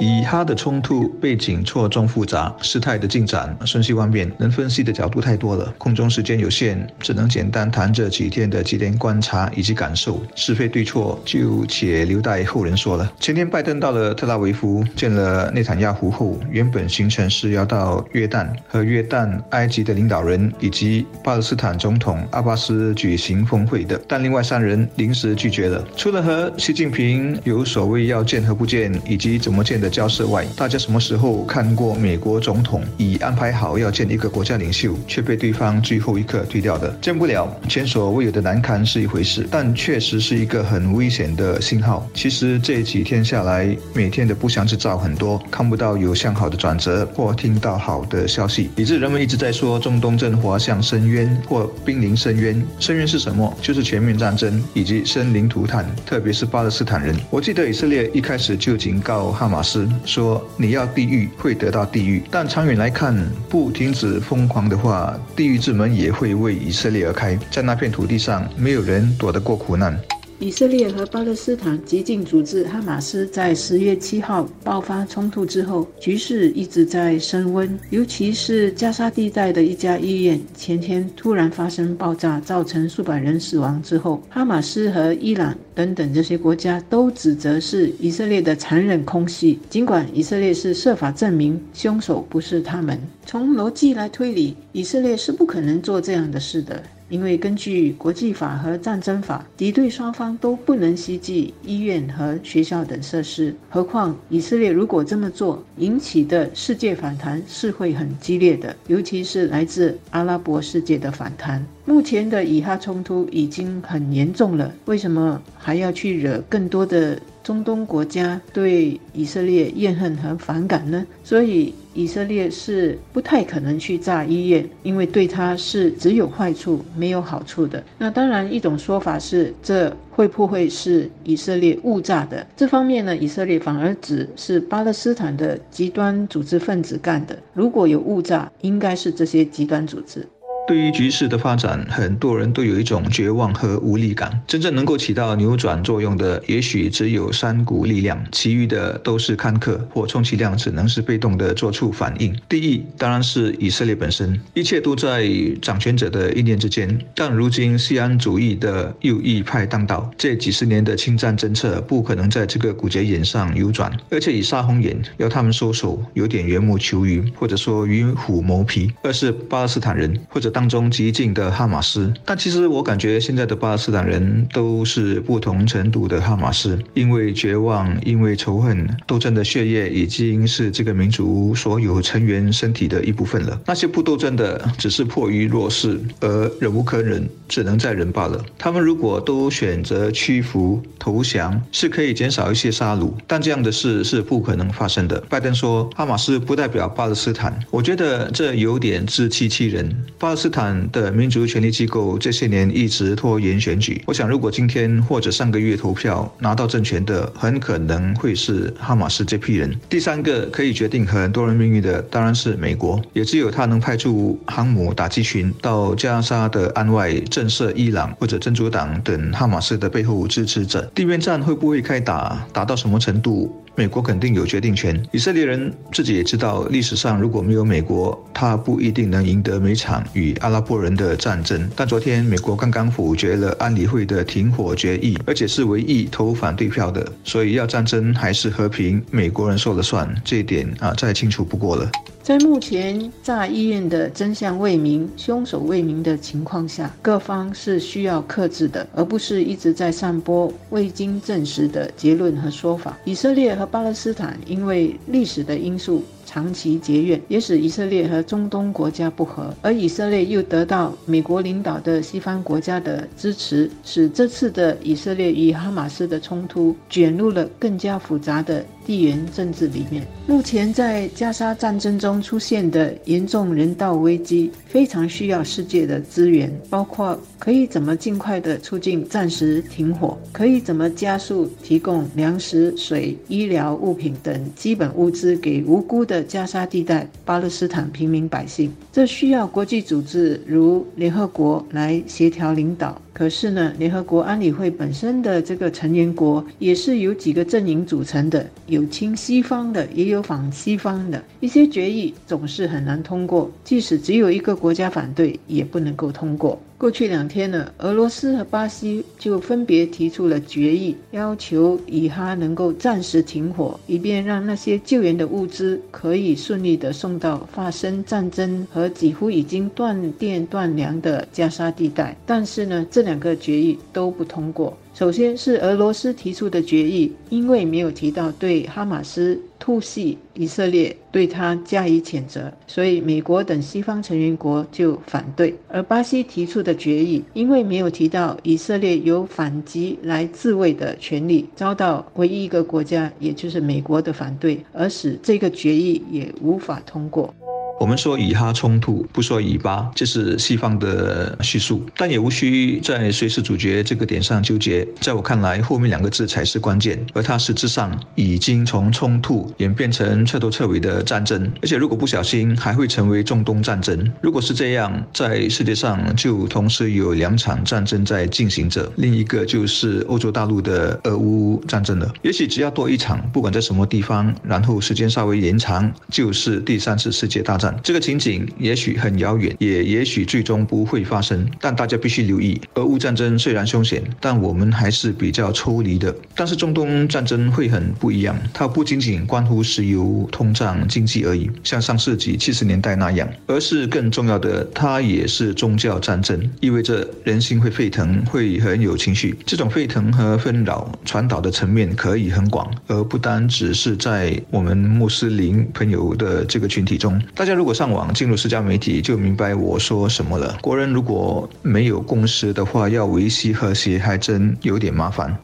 以哈的冲突背景错综复杂，事态的进展瞬息万变，能分析的角度太多了。空中时间有限，只能简单谈这几天的几点观察以及感受。是非对错，就且留待后人说了。前天拜登到了特拉维夫，见了内塔尼亚胡后，原本行程是要到约旦和约旦、埃及的领导人以及巴勒斯坦总统阿巴斯举行峰会的，但另外三人临时拒绝了。除了和习近平有所谓要见和不见，以及怎么见。的交涉外，大家什么时候看过美国总统已安排好要见一个国家领袖，却被对方最后一刻推掉的？见不了，前所未有的难堪是一回事，但确实是一个很危险的信号。其实这几天下来，每天的不祥之兆很多，看不到有向好的转折或听到好的消息，以致人们一直在说中东正滑向深渊或濒临深渊。深渊是什么？就是全面战争以及生灵涂炭，特别是巴勒斯坦人。我记得以色列一开始就警告哈马斯。说你要地狱会得到地狱，但长远来看，不停止疯狂的话，地狱之门也会为以色列而开。在那片土地上，没有人躲得过苦难。以色列和巴勒斯坦激进组织哈马斯在十月七号爆发冲突之后，局势一直在升温。尤其是加沙地带的一家医院前天突然发生爆炸，造成数百人死亡之后，哈马斯和伊朗等等这些国家都指责是以色列的残忍空袭。尽管以色列是设法证明凶手不是他们，从逻辑来推理，以色列是不可能做这样的事的。因为根据国际法和战争法，敌对双方都不能袭击医院和学校等设施。何况以色列如果这么做，引起的世界反弹是会很激烈的，尤其是来自阿拉伯世界的反弹。目前的以哈冲突已经很严重了，为什么还要去惹更多的中东国家对以色列怨恨和反感呢？所以以色列是不太可能去炸医院，因为对他是只有坏处没有好处的。那当然，一种说法是这会不会是以色列误炸的？这方面呢，以色列反而指是巴勒斯坦的极端组织分子干的。如果有误炸，应该是这些极端组织。对于局势的发展，很多人都有一种绝望和无力感。真正能够起到扭转作用的，也许只有三股力量，其余的都是看客，或充其量只能是被动的做出反应。第一，当然是以色列本身，一切都在掌权者的一念之间。但如今西安主义的右翼派当道，这几十年的侵占政策不可能在这个骨节眼上扭转，而且以杀红眼要他们收手，有点缘木求鱼，或者说与虎谋皮。二是巴勒斯坦人，或者当中激进的哈马斯，但其实我感觉现在的巴勒斯坦人都是不同程度的哈马斯，因为绝望，因为仇恨，斗争的血液已经是这个民族所有成员身体的一部分了。那些不斗争的，只是迫于弱势而忍无可忍，只能再忍罢了。他们如果都选择屈服投降，是可以减少一些杀戮，但这样的事是不可能发生的。拜登说哈马斯不代表巴勒斯坦，我觉得这有点自欺欺人。巴勒斯斯坦的民族权力机构这些年一直拖延选举。我想，如果今天或者上个月投票拿到政权的，很可能会是哈马斯这批人。第三个可以决定很多人命运的，当然是美国，也只有他能派出航母打击群到加沙的岸外震慑伊朗或者真主党等哈马斯的背后支持者。地面战会不会开打，打到什么程度？美国肯定有决定权。以色列人自己也知道，历史上如果没有美国，他不一定能赢得每场与阿拉伯人的战争。但昨天美国刚刚否决了安理会的停火决议，而且是唯一投反对票的。所以要战争还是和平，美国人说了算，这一点啊再清楚不过了。在目前炸医院的真相未明、凶手未明的情况下，各方是需要克制的，而不是一直在散播未经证实的结论和说法。以色列和巴勒斯坦因为历史的因素。长期结怨，也使以色列和中东国家不和。而以色列又得到美国领导的西方国家的支持，使这次的以色列与哈马斯的冲突卷入了更加复杂的。地缘政治里面，目前在加沙战争中出现的严重人道危机，非常需要世界的资源，包括可以怎么尽快的促进暂时停火，可以怎么加速提供粮食、水、医疗物品等基本物资给无辜的加沙地带巴勒斯坦平民百姓。这需要国际组织如联合国来协调领导。可是呢，联合国安理会本身的这个成员国也是由几个阵营组成的，有亲西方的，也有反西方的。一些决议总是很难通过，即使只有一个国家反对，也不能够通过。过去两天呢，俄罗斯和巴西就分别提出了决议，要求以哈能够暂时停火，以便让那些救援的物资可以顺利的送到发生战争和几乎已经断电断粮的加沙地带。但是呢，这两个决议都不通过。首先是俄罗斯提出的决议，因为没有提到对哈马斯突袭以色列，对他加以谴责，所以美国等西方成员国就反对。而巴西提出的决议，因为没有提到以色列有反击来自卫的权利，遭到唯一一个国家，也就是美国的反对，而使这个决议也无法通过。我们说以哈冲突，不说以巴，这是西方的叙述，但也无需在谁是主角这个点上纠结。在我看来，后面两个字才是关键，而它实质上已经从冲突演变成彻头彻尾的战争，而且如果不小心，还会成为中东战争。如果是这样，在世界上就同时有两场战争在进行着，另一个就是欧洲大陆的俄乌战争了。也许只要多一场，不管在什么地方，然后时间稍微延长，就是第三次世界大战。这个情景也许很遥远，也也许最终不会发生，但大家必须留意。俄乌战争虽然凶险，但我们还是比较抽离的。但是中东战争会很不一样，它不仅仅关乎石油、通胀、经济而已，像上世纪七十年代那样，而是更重要的，它也是宗教战争，意味着人心会沸腾，会很有情绪。这种沸腾和纷扰传导的层面可以很广，而不单只是在我们穆斯林朋友的这个群体中，大家。如果上网进入社交媒体，就明白我说什么了。国人如果没有共识的话，要维系和谐还真有点麻烦。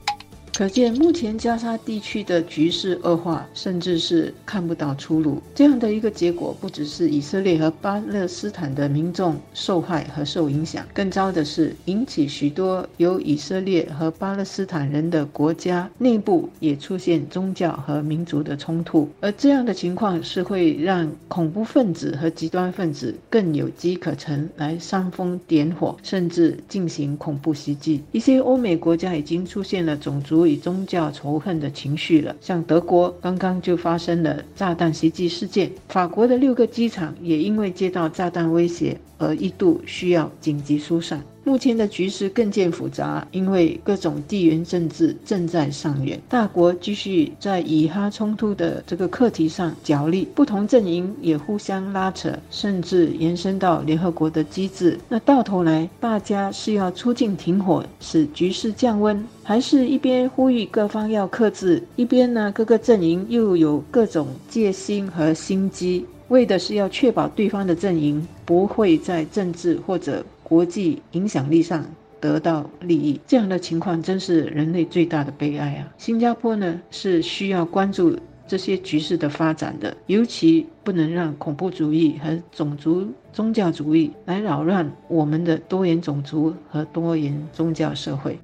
可见，目前加沙地区的局势恶化，甚至是看不到出路。这样的一个结果，不只是以色列和巴勒斯坦的民众受害和受影响，更糟的是，引起许多由以色列和巴勒斯坦人的国家内部也出现宗教和民族的冲突。而这样的情况是会让恐怖分子和极端分子更有机可乘，来煽风点火，甚至进行恐怖袭击。一些欧美国家已经出现了种族。宗教仇恨的情绪了，像德国刚刚就发生了炸弹袭击事件，法国的六个机场也因为接到炸弹威胁而一度需要紧急疏散。目前的局势更见复杂，因为各种地缘政治正在上演，大国继续在以哈冲突的这个课题上角力，不同阵营也互相拉扯，甚至延伸到联合国的机制。那到头来，大家是要出境停火，使局势降温，还是一边呼吁各方要克制，一边呢各个阵营又有各种戒心和心机，为的是要确保对方的阵营不会在政治或者。国际影响力上得到利益，这样的情况真是人类最大的悲哀啊！新加坡呢是需要关注这些局势的发展的，尤其不能让恐怖主义和种族宗教主义来扰乱我们的多元种族和多元宗教社会。